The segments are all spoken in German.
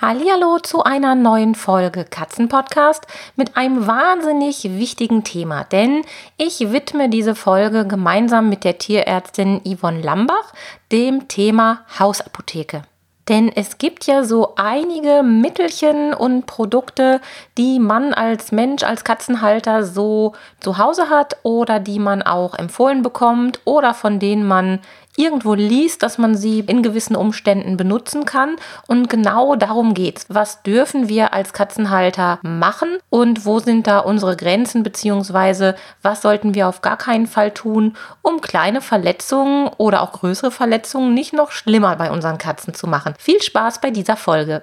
Hallo zu einer neuen Folge Katzenpodcast mit einem wahnsinnig wichtigen Thema, denn ich widme diese Folge gemeinsam mit der Tierärztin Yvonne Lambach dem Thema Hausapotheke. Denn es gibt ja so einige Mittelchen und Produkte, die man als Mensch, als Katzenhalter so zu Hause hat oder die man auch empfohlen bekommt oder von denen man irgendwo liest, dass man sie in gewissen Umständen benutzen kann. Und genau darum geht's. Was dürfen wir als Katzenhalter machen und wo sind da unsere Grenzen beziehungsweise was sollten wir auf gar keinen Fall tun, um kleine Verletzungen oder auch größere Verletzungen nicht noch schlimmer bei unseren Katzen zu machen. Viel Spaß bei dieser Folge.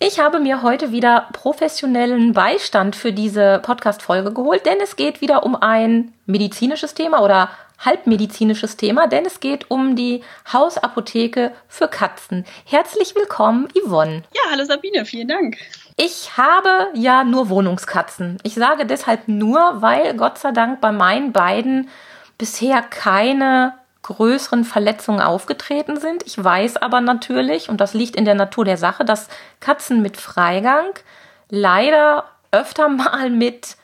Ich habe mir heute wieder professionellen Beistand für diese Podcast-Folge geholt, denn es geht wieder um ein medizinisches Thema oder halbmedizinisches Thema, denn es geht um die Hausapotheke für Katzen. Herzlich willkommen, Yvonne. Ja, hallo Sabine, vielen Dank. Ich habe ja nur Wohnungskatzen. Ich sage deshalb nur, weil Gott sei Dank bei meinen beiden bisher keine größeren Verletzungen aufgetreten sind. Ich weiß aber natürlich, und das liegt in der Natur der Sache, dass Katzen mit Freigang leider öfter mal mit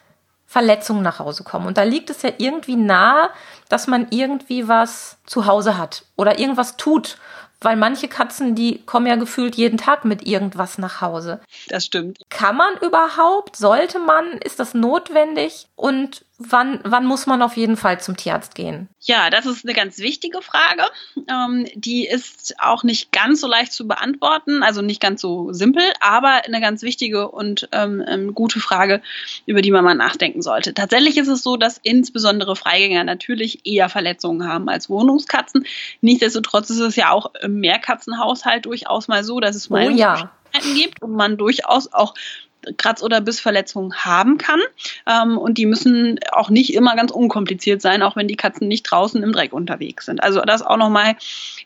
Verletzungen nach Hause kommen. Und da liegt es ja irgendwie nahe, dass man irgendwie was zu Hause hat oder irgendwas tut. Weil manche Katzen, die kommen ja gefühlt jeden Tag mit irgendwas nach Hause. Das stimmt. Kann man überhaupt? Sollte man? Ist das notwendig? Und wann, wann muss man auf jeden Fall zum Tierarzt gehen? Ja, das ist eine ganz wichtige Frage. Ähm, die ist auch nicht ganz so leicht zu beantworten, also nicht ganz so simpel, aber eine ganz wichtige und ähm, ähm, gute Frage, über die man mal nachdenken sollte. Tatsächlich ist es so, dass insbesondere Freigänger natürlich eher Verletzungen haben als Wohnungskatzen. Nichtsdestotrotz ist es ja auch im Mehrkatzenhaushalt durchaus mal so, dass es mal oh, ja. gibt und man durchaus auch Kratz- oder Bissverletzungen haben kann. Ähm, und die müssen auch nicht immer ganz unkompliziert sein, auch wenn die Katzen nicht draußen im Dreck unterwegs sind. Also das auch nochmal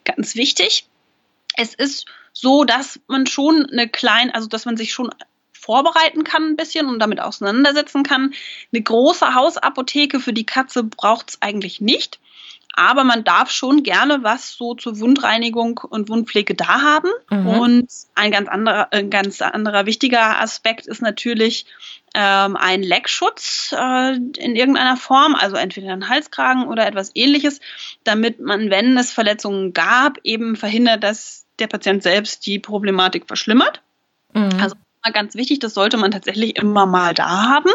ganz wichtig. Es ist so, dass man schon eine kleine, also dass man sich schon vorbereiten kann ein bisschen und damit auseinandersetzen kann. Eine große Hausapotheke für die Katze braucht es eigentlich nicht. Aber man darf schon gerne was so zur Wundreinigung und Wundpflege da haben. Mhm. Und ein ganz anderer, ein ganz anderer wichtiger Aspekt ist natürlich ähm, ein Leckschutz äh, in irgendeiner Form, also entweder ein Halskragen oder etwas ähnliches, damit man, wenn es Verletzungen gab, eben verhindert, dass der Patient selbst die Problematik verschlimmert. Mhm. Also ganz wichtig, das sollte man tatsächlich immer mal da haben.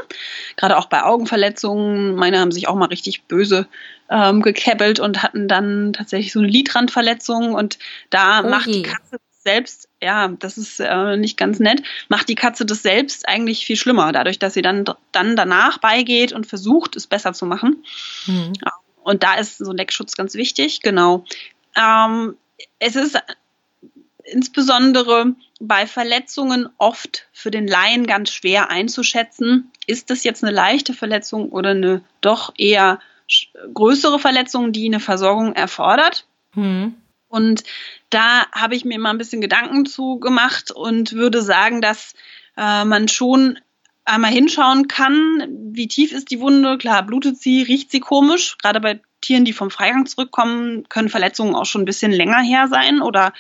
Gerade auch bei Augenverletzungen. Meine haben sich auch mal richtig böse ähm, gekebbelt und hatten dann tatsächlich so eine Lidrandverletzung und da oh macht die Katze selbst, ja, das ist äh, nicht ganz nett, macht die Katze das selbst eigentlich viel schlimmer, dadurch, dass sie dann, dann danach beigeht und versucht, es besser zu machen. Mhm. Und da ist so ein Leckschutz ganz wichtig, genau. Ähm, es ist insbesondere bei Verletzungen oft für den Laien ganz schwer einzuschätzen, ist das jetzt eine leichte Verletzung oder eine doch eher größere Verletzung, die eine Versorgung erfordert. Mhm. Und da habe ich mir mal ein bisschen Gedanken zu gemacht und würde sagen, dass äh, man schon einmal hinschauen kann, wie tief ist die Wunde. Klar, blutet sie, riecht sie komisch. Gerade bei Tieren, die vom Freigang zurückkommen, können Verletzungen auch schon ein bisschen länger her sein oder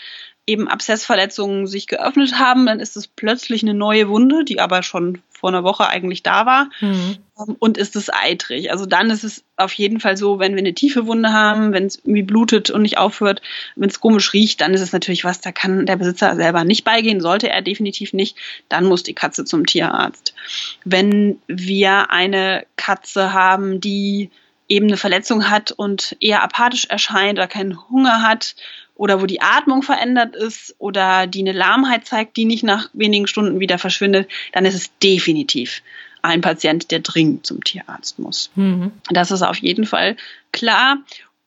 eben Abszessverletzungen sich geöffnet haben, dann ist es plötzlich eine neue Wunde, die aber schon vor einer Woche eigentlich da war. Mhm. Und ist es eitrig. Also dann ist es auf jeden Fall so, wenn wir eine tiefe Wunde haben, wenn es irgendwie blutet und nicht aufhört, wenn es komisch riecht, dann ist es natürlich was, da kann der Besitzer selber nicht beigehen, sollte er definitiv nicht. Dann muss die Katze zum Tierarzt. Wenn wir eine Katze haben, die eben eine Verletzung hat und eher apathisch erscheint oder keinen Hunger hat oder wo die Atmung verändert ist oder die eine Lahmheit zeigt, die nicht nach wenigen Stunden wieder verschwindet, dann ist es definitiv ein Patient, der dringend zum Tierarzt muss. Mhm. Das ist auf jeden Fall klar.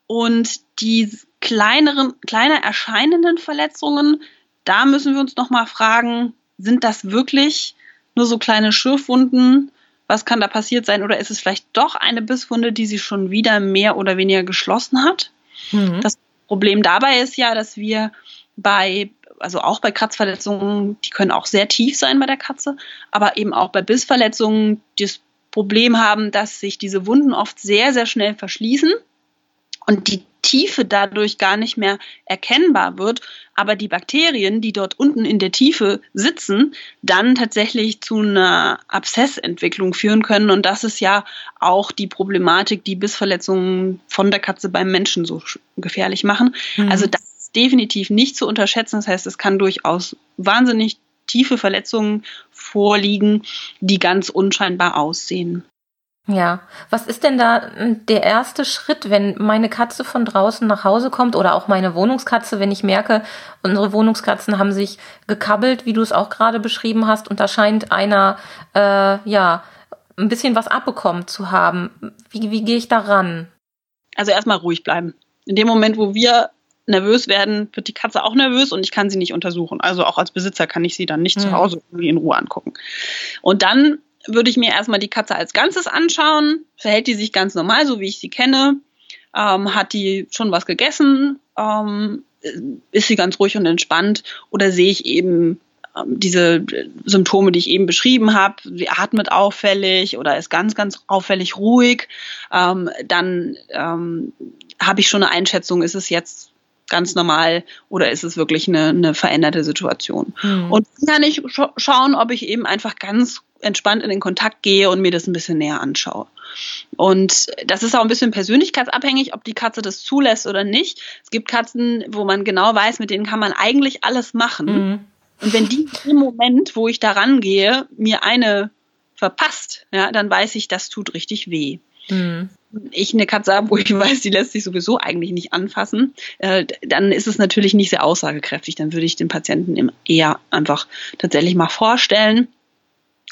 Und die kleineren, kleiner erscheinenden Verletzungen, da müssen wir uns nochmal fragen, sind das wirklich nur so kleine Schürfwunden, Was kann da passiert sein? Oder ist es vielleicht doch eine Bisswunde, die sie schon wieder mehr oder weniger geschlossen hat? Mhm. Das Problem dabei ist ja, dass wir bei, also auch bei Kratzverletzungen, die können auch sehr tief sein bei der Katze, aber eben auch bei Bissverletzungen das Problem haben, dass sich diese Wunden oft sehr, sehr schnell verschließen und die Tiefe dadurch gar nicht mehr erkennbar wird, aber die Bakterien, die dort unten in der Tiefe sitzen, dann tatsächlich zu einer Abszessentwicklung führen können. Und das ist ja auch die Problematik, die Bissverletzungen von der Katze beim Menschen so gefährlich machen. Mhm. Also das ist definitiv nicht zu unterschätzen. Das heißt, es kann durchaus wahnsinnig tiefe Verletzungen vorliegen, die ganz unscheinbar aussehen. Ja, was ist denn da hm, der erste Schritt, wenn meine Katze von draußen nach Hause kommt oder auch meine Wohnungskatze, wenn ich merke, unsere Wohnungskatzen haben sich gekabbelt, wie du es auch gerade beschrieben hast, und da scheint einer, äh, ja, ein bisschen was abbekommen zu haben. Wie, wie gehe ich da ran? Also erstmal ruhig bleiben. In dem Moment, wo wir nervös werden, wird die Katze auch nervös und ich kann sie nicht untersuchen. Also auch als Besitzer kann ich sie dann nicht mhm. zu hm. Hause irgendwie in Ruhe angucken. Und dann würde ich mir erstmal die Katze als Ganzes anschauen. Verhält die sich ganz normal, so wie ich sie kenne? Ähm, hat die schon was gegessen? Ähm, ist sie ganz ruhig und entspannt? Oder sehe ich eben ähm, diese Symptome, die ich eben beschrieben habe? Sie atmet auffällig oder ist ganz, ganz auffällig ruhig? Ähm, dann ähm, habe ich schon eine Einschätzung, ist es jetzt ganz normal oder ist es wirklich eine, eine veränderte Situation? Mhm. Und dann kann ich sch schauen, ob ich eben einfach ganz entspannt in den Kontakt gehe und mir das ein bisschen näher anschaue. Und das ist auch ein bisschen persönlichkeitsabhängig, ob die Katze das zulässt oder nicht. Es gibt Katzen, wo man genau weiß, mit denen kann man eigentlich alles machen. Mhm. Und wenn die im Moment, wo ich da rangehe, mir eine verpasst, ja, dann weiß ich, das tut richtig weh. Mhm. Ich eine Katze habe, wo ich weiß, die lässt sich sowieso eigentlich nicht anfassen, äh, dann ist es natürlich nicht sehr aussagekräftig. Dann würde ich den Patienten eher einfach tatsächlich mal vorstellen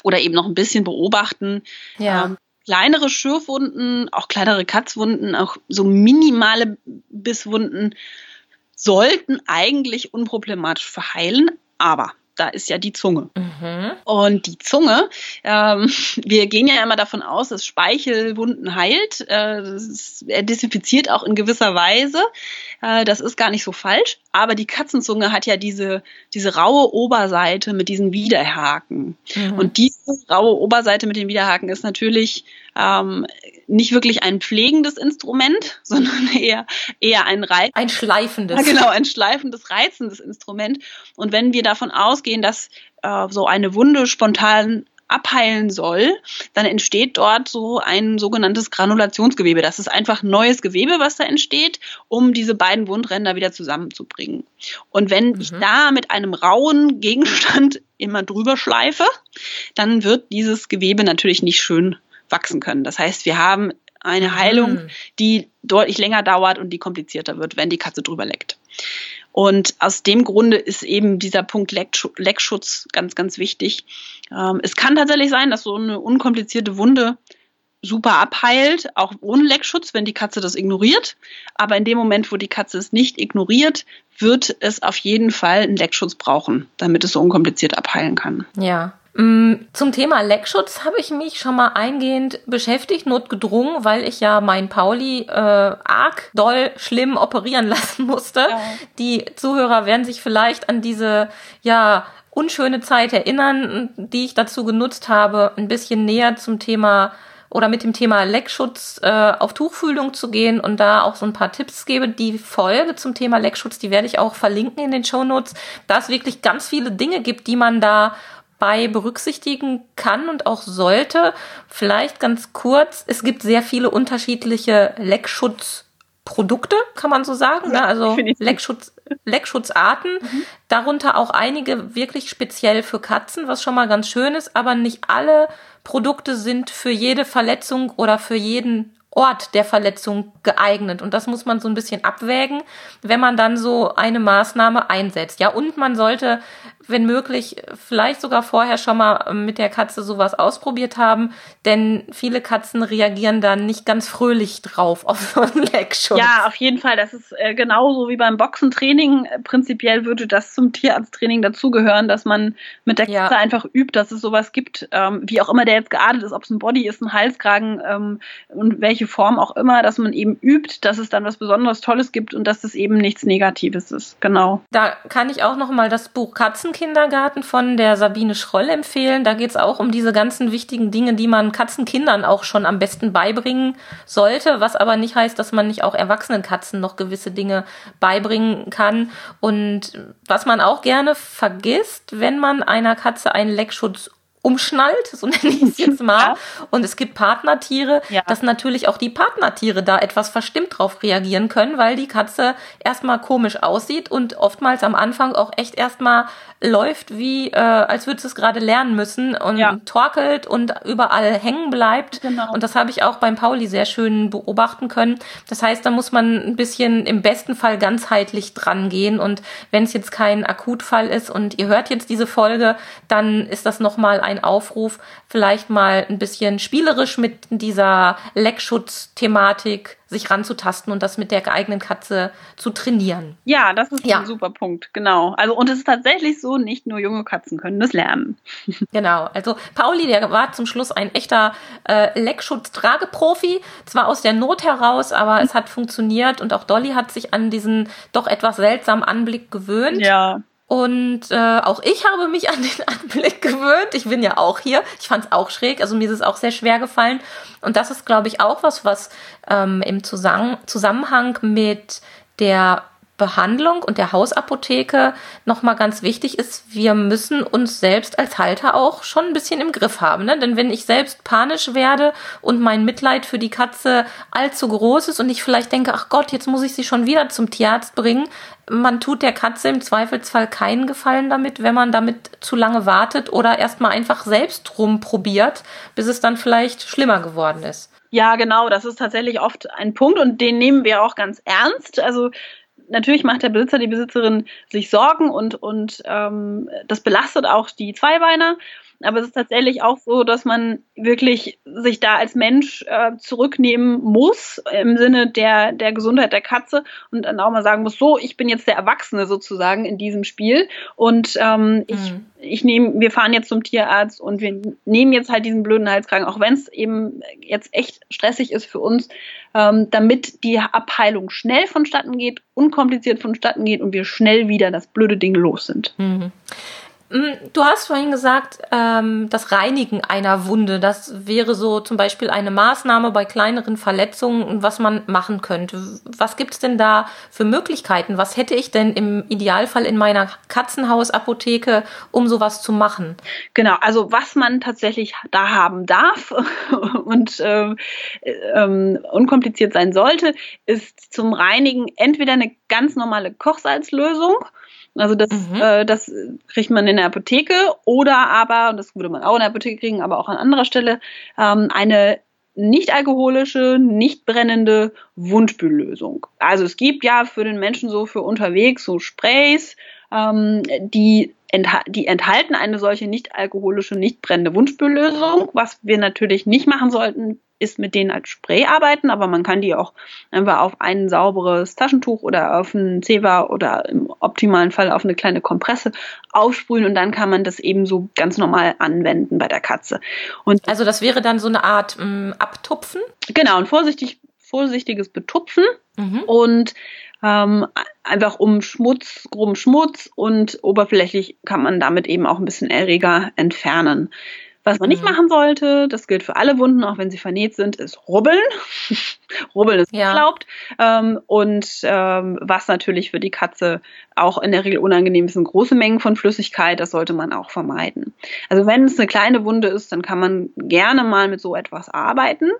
oder eben noch ein bisschen beobachten. Ja. Ähm, kleinere Schürfwunden, auch kleinere Katzwunden, auch so minimale Bisswunden sollten eigentlich unproblematisch verheilen, aber da ist ja die Zunge. Mhm. Und die Zunge, ähm, wir gehen ja immer davon aus, dass Speichelwunden heilt. Äh, er desinfiziert auch in gewisser Weise. Äh, das ist gar nicht so falsch. Aber die Katzenzunge hat ja diese, diese raue Oberseite mit diesen Widerhaken. Mhm. Und diese raue Oberseite mit den Widerhaken ist natürlich ähm, nicht wirklich ein pflegendes Instrument, sondern eher, eher ein Reiz. Ein schleifendes. Ja, genau, ein schleifendes, reizendes Instrument. Und wenn wir davon ausgehen, dass äh, so eine Wunde spontan abheilen soll, dann entsteht dort so ein sogenanntes Granulationsgewebe. Das ist einfach neues Gewebe, was da entsteht, um diese beiden Wundränder wieder zusammenzubringen. Und wenn mhm. ich da mit einem rauen Gegenstand immer drüber schleife, dann wird dieses Gewebe natürlich nicht schön wachsen können. Das heißt, wir haben eine Heilung, mhm. die deutlich länger dauert und die komplizierter wird, wenn die Katze drüber leckt. Und aus dem Grunde ist eben dieser Punkt Leckschutz ganz, ganz wichtig. Ähm, es kann tatsächlich sein, dass so eine unkomplizierte Wunde super abheilt, auch ohne Leckschutz, wenn die Katze das ignoriert. Aber in dem Moment, wo die Katze es nicht ignoriert, wird es auf jeden Fall einen Leckschutz brauchen, damit es so unkompliziert abheilen kann. Ja, zum Thema Leckschutz habe ich mich schon mal eingehend beschäftigt, notgedrungen, weil ich ja meinen Pauli äh, arg doll schlimm operieren lassen musste. Ja. Die Zuhörer werden sich vielleicht an diese ja unschöne Zeit erinnern, die ich dazu genutzt habe, ein bisschen näher zum Thema oder mit dem Thema Leckschutz äh, auf Tuchfühlung zu gehen und da auch so ein paar Tipps gebe. Die Folge zum Thema Leckschutz, die werde ich auch verlinken in den Show Notes, da es wirklich ganz viele Dinge gibt, die man da bei berücksichtigen kann und auch sollte. Vielleicht ganz kurz, es gibt sehr viele unterschiedliche Leckschutzprodukte, kann man so sagen. Ja, ne? Also Leckschutz, Leckschutzarten, mhm. darunter auch einige wirklich speziell für Katzen, was schon mal ganz schön ist, aber nicht alle Produkte sind für jede Verletzung oder für jeden Ort der Verletzung geeignet. Und das muss man so ein bisschen abwägen, wenn man dann so eine Maßnahme einsetzt. Ja, und man sollte wenn möglich, vielleicht sogar vorher schon mal mit der Katze sowas ausprobiert haben, denn viele Katzen reagieren dann nicht ganz fröhlich drauf auf so einen Leckschutz. Ja, auf jeden Fall. Das ist äh, genauso wie beim Boxentraining. Prinzipiell würde das zum Tierarzttraining dazugehören, dass man mit der Katze ja. einfach übt, dass es sowas gibt, ähm, wie auch immer der jetzt geartet ist, ob es ein Body ist, ein Halskragen ähm, und welche Form auch immer, dass man eben übt, dass es dann was besonders Tolles gibt und dass es eben nichts Negatives ist. Genau. Da kann ich auch noch mal das Buch Katzenkindergarten von der Sabine Schroll empfehlen. Da geht es auch um diese ganzen wichtigen Dinge, die man Katzenkindern auch schon am besten beibringen sollte, was aber nicht heißt, dass man nicht auch erwachsenen Katzen noch gewisse Dinge beibringen kann. Und was man auch gerne vergisst, wenn man einer Katze einen Leckschutz umschnallt, so nenne ich es jetzt mal. Ja. Und es gibt Partnertiere, ja. dass natürlich auch die Partnertiere da etwas verstimmt drauf reagieren können, weil die Katze erstmal komisch aussieht und oftmals am Anfang auch echt erstmal läuft, wie äh, als würde es gerade lernen müssen und ja. torkelt und überall hängen bleibt. Genau. Und das habe ich auch beim Pauli sehr schön beobachten können. Das heißt, da muss man ein bisschen im besten Fall ganzheitlich dran gehen. Und wenn es jetzt kein Akutfall ist und ihr hört jetzt diese Folge, dann ist das nochmal ein Aufruf, vielleicht mal ein bisschen spielerisch mit dieser Leckschutz-Thematik sich ranzutasten und das mit der geeigneten Katze zu trainieren. Ja, das ist ja. ein super Punkt, genau. Also und es ist tatsächlich so, nicht nur junge Katzen können das lernen. Genau, also Pauli, der war zum Schluss ein echter äh, Leckschutz-Trageprofi, zwar aus der Not heraus, aber es hat funktioniert und auch Dolly hat sich an diesen doch etwas seltsamen Anblick gewöhnt. Ja. Und äh, auch ich habe mich an den Anblick gewöhnt. Ich bin ja auch hier. Ich fand es auch schräg. Also mir ist es auch sehr schwer gefallen. Und das ist, glaube ich, auch was, was ähm, im Zusammenhang mit der Behandlung und der Hausapotheke nochmal ganz wichtig ist, wir müssen uns selbst als Halter auch schon ein bisschen im Griff haben. Ne? Denn wenn ich selbst panisch werde und mein Mitleid für die Katze allzu groß ist und ich vielleicht denke, ach Gott, jetzt muss ich sie schon wieder zum Tierarzt bringen, man tut der Katze im Zweifelsfall keinen Gefallen damit, wenn man damit zu lange wartet oder erstmal einfach selbst rumprobiert, bis es dann vielleicht schlimmer geworden ist. Ja, genau, das ist tatsächlich oft ein Punkt und den nehmen wir auch ganz ernst. Also natürlich macht der Besitzer, die Besitzerin sich Sorgen und, und ähm, das belastet auch die Zweibeiner. Aber es ist tatsächlich auch so, dass man wirklich sich da als Mensch äh, zurücknehmen muss im Sinne der, der Gesundheit der Katze und dann auch mal sagen muss, so, ich bin jetzt der Erwachsene sozusagen in diesem Spiel und ähm, ich, mhm. ich nehme, wir fahren jetzt zum Tierarzt und wir nehmen jetzt halt diesen blöden Halskragen, auch wenn es eben jetzt echt stressig ist für uns, ähm, damit die Abheilung schnell vonstatten geht, unkompliziert vonstatten geht und wir schnell wieder das blöde Ding los sind. Mhm. Mm, du hast vorhin gesagt, ähm, das Reinigen einer Wunde, das wäre so zum Beispiel eine Maßnahme bei kleineren Verletzungen, was man machen könnte. Was gibt es denn da für Möglichkeiten? Was hätte ich denn im Idealfall in meiner Katzenhausapotheke, um sowas zu machen? Genau, also was man tatsächlich da haben darf und äh, äh, unkompliziert sein sollte, ist zum Reinigen entweder eine ganz normale Kochsalzlösung also das, mhm. äh, das kriegt man in der Apotheke oder aber, und das würde man auch in der Apotheke kriegen, aber auch an anderer Stelle, ähm, eine nicht alkoholische, nicht brennende Wundspüllösung. Also es gibt ja für den Menschen so für unterwegs so Sprays, ähm, die, entha die enthalten eine solche nicht alkoholische, nicht brennende Wundspüllösung. Was wir natürlich nicht machen sollten, ist mit denen als Spray arbeiten, aber man kann die auch einfach auf ein sauberes Taschentuch oder auf ein Zewa oder im optimalen Fall auf eine kleine Kompresse aufsprühen und dann kann man das eben so ganz normal anwenden bei der Katze. Und also das wäre dann so eine Art ähm, Abtupfen? Genau, ein vorsichtig, vorsichtiges Betupfen mhm. und ähm, einfach um Schmutz, groben Schmutz und oberflächlich kann man damit eben auch ein bisschen Erreger entfernen. Was man nicht mhm. machen sollte, das gilt für alle Wunden, auch wenn sie vernäht sind, ist rubbeln. rubbeln ist ja. erlaubt. Ähm, und ähm, was natürlich für die Katze auch in der Regel unangenehm ist, sind große Mengen von Flüssigkeit. Das sollte man auch vermeiden. Also wenn es eine kleine Wunde ist, dann kann man gerne mal mit so etwas arbeiten.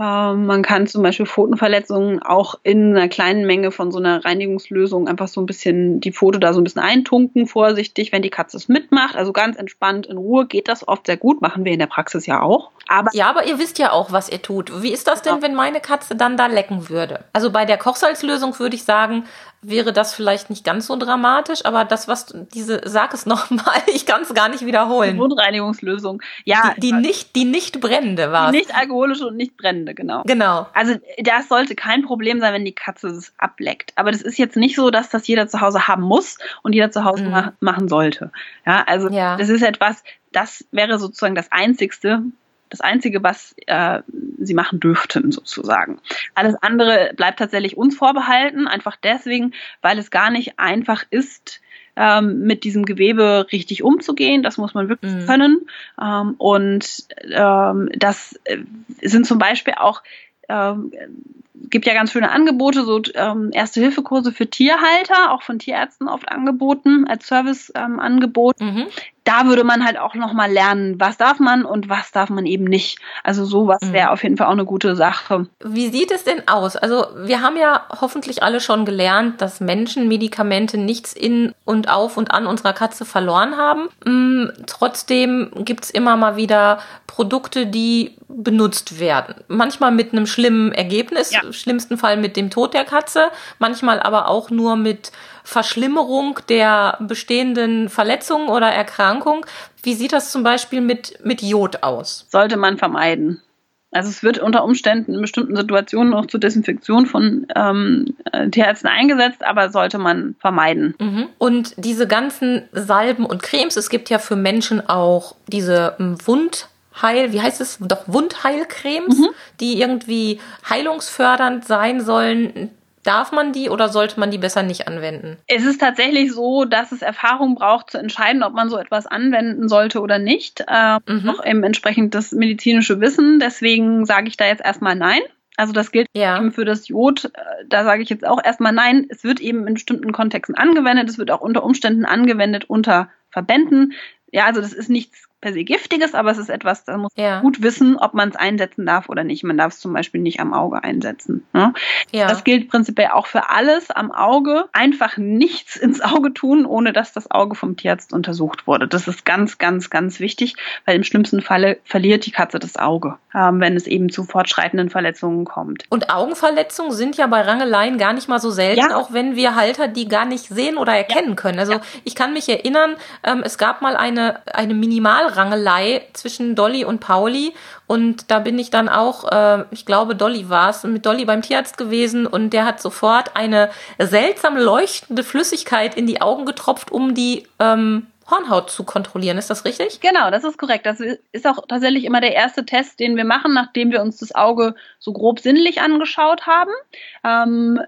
Ähm, man kann zum Beispiel Pfotenverletzungen auch in einer kleinen Menge von so einer Reinigungslösung einfach so ein bisschen die Pfote da so ein bisschen eintunken, vorsichtig, wenn die Katze es mitmacht. Also ganz entspannt in Ruhe geht das oft sehr gut, machen wir in der Praxis ja auch. Aber ja, aber ihr wisst ja auch, was ihr tut. Wie ist das denn, genau. wenn meine Katze dann da lecken würde? Also bei der Kochsalzlösung würde ich sagen, wäre das vielleicht nicht ganz so dramatisch, aber das, was diese, sag es nochmal, ich kann es gar nicht wiederholen. Die Wundreinigungslösung. Ja. Die, die nicht, die nicht brennende war. Nicht alkoholische und nicht brennende, genau. Genau. Also das sollte kein Problem sein, wenn die Katze es ableckt. Aber das ist jetzt nicht so, dass das jeder zu Hause haben muss und jeder zu Hause mhm. ma machen sollte. Ja, also ja. das ist etwas, das wäre sozusagen das Einzigste, das Einzige, was äh, sie machen dürften, sozusagen. Alles andere bleibt tatsächlich uns vorbehalten, einfach deswegen, weil es gar nicht einfach ist, ähm, mit diesem Gewebe richtig umzugehen. Das muss man wirklich mhm. können. Ähm, und ähm, das äh, sind zum Beispiel auch ähm, gibt ja ganz schöne Angebote, so ähm, Erste-Hilfe-Kurse für Tierhalter, auch von Tierärzten oft angeboten, als Service-Angebot. Ähm, mhm da würde man halt auch nochmal lernen, was darf man und was darf man eben nicht. Also sowas mhm. wäre auf jeden Fall auch eine gute Sache. Wie sieht es denn aus? Also wir haben ja hoffentlich alle schon gelernt, dass Menschen Medikamente nichts in und auf und an unserer Katze verloren haben. Mm, trotzdem gibt's immer mal wieder Produkte, die benutzt werden. Manchmal mit einem schlimmen Ergebnis, ja. Im schlimmsten Fall mit dem Tod der Katze, manchmal aber auch nur mit Verschlimmerung der bestehenden Verletzungen oder Erkrankung. Wie sieht das zum Beispiel mit, mit Jod aus? Sollte man vermeiden. Also es wird unter Umständen in bestimmten Situationen auch zur Desinfektion von ähm, Tierärzten eingesetzt, aber sollte man vermeiden. Mhm. Und diese ganzen Salben und Cremes, es gibt ja für Menschen auch diese ähm, Wundheil, wie heißt es? Doch Wundheilcremes, mhm. die irgendwie heilungsfördernd sein sollen. Darf man die oder sollte man die besser nicht anwenden? Es ist tatsächlich so, dass es Erfahrung braucht, zu entscheiden, ob man so etwas anwenden sollte oder nicht. Äh, mhm. Noch eben entsprechend das medizinische Wissen. Deswegen sage ich da jetzt erstmal nein. Also das gilt ja. eben für das Jod. Äh, da sage ich jetzt auch erstmal nein. Es wird eben in bestimmten Kontexten angewendet. Es wird auch unter Umständen angewendet unter Verbänden. Ja, also das ist nichts per se giftiges, aber es ist etwas, da muss ja. man gut wissen, ob man es einsetzen darf oder nicht. Man darf es zum Beispiel nicht am Auge einsetzen. Ne? Ja. Das gilt prinzipiell auch für alles am Auge. Einfach nichts ins Auge tun, ohne dass das Auge vom Tierarzt untersucht wurde. Das ist ganz, ganz, ganz wichtig, weil im schlimmsten Falle verliert die Katze das Auge, ähm, wenn es eben zu fortschreitenden Verletzungen kommt. Und Augenverletzungen sind ja bei Rangeleien gar nicht mal so selten, ja. auch wenn wir Halter die gar nicht sehen oder erkennen können. Also ich kann mich erinnern, ähm, es gab mal eine, eine Minimal Rangelei zwischen Dolly und Pauli. Und da bin ich dann auch, äh, ich glaube, Dolly war es, mit Dolly beim Tierarzt gewesen und der hat sofort eine seltsam leuchtende Flüssigkeit in die Augen getropft, um die ähm, Hornhaut zu kontrollieren. Ist das richtig? Genau, das ist korrekt. Das ist auch tatsächlich immer der erste Test, den wir machen, nachdem wir uns das Auge so grob sinnlich angeschaut haben. Ähm,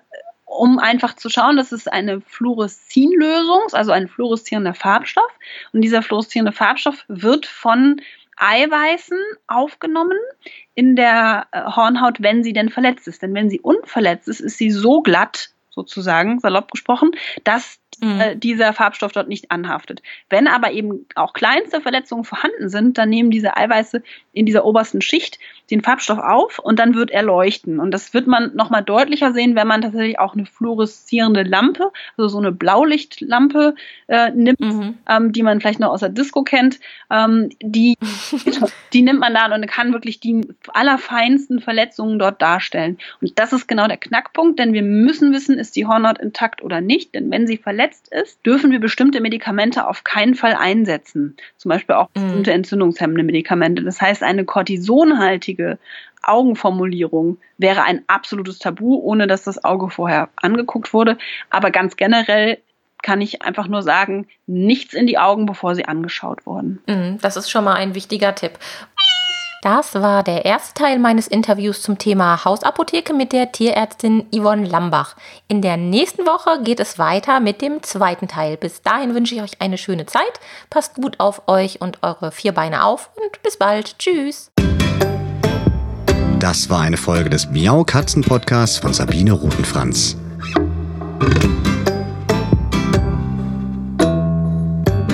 um einfach zu schauen, das ist eine Fluoreszinlösung, also ein fluoreszierender Farbstoff. Und dieser fluoreszierende Farbstoff wird von Eiweißen aufgenommen in der äh, Hornhaut, wenn sie denn verletzt ist. Denn wenn sie unverletzt ist, ist sie so glatt, sozusagen, salopp gesprochen, dass mhm. äh, dieser Farbstoff dort nicht anhaftet. Wenn aber eben auch kleinste Verletzungen vorhanden sind, dann nehmen diese Eiweiße in dieser obersten Schicht den Farbstoff auf und dann wird er leuchten. Und das wird man nochmal deutlicher sehen, wenn man tatsächlich auch eine fluoreszierende Lampe, also so eine Blaulichtlampe äh, nimmt, mhm. ähm, die man vielleicht noch aus der Disco kennt. Ähm, die, die nimmt man da und kann wirklich die allerfeinsten Verletzungen dort darstellen. Und das ist genau der Knackpunkt, denn wir müssen wissen, ist die Hornhaut intakt oder nicht. Denn wenn sie verletzt ist, dürfen wir bestimmte Medikamente auf keinen Fall einsetzen. Zum Beispiel auch mhm. bestimmte entzündungshemmende Medikamente. Das heißt, eine kortisonhaltige Augenformulierung wäre ein absolutes Tabu, ohne dass das Auge vorher angeguckt wurde. Aber ganz generell kann ich einfach nur sagen, nichts in die Augen, bevor sie angeschaut wurden. Mhm, das ist schon mal ein wichtiger Tipp. Das war der erste Teil meines Interviews zum Thema Hausapotheke mit der Tierärztin Yvonne Lambach. In der nächsten Woche geht es weiter mit dem zweiten Teil. Bis dahin wünsche ich euch eine schöne Zeit. Passt gut auf euch und eure vier Beine auf und bis bald. Tschüss. Das war eine Folge des Miau Katzen Podcasts von Sabine Rutenfranz.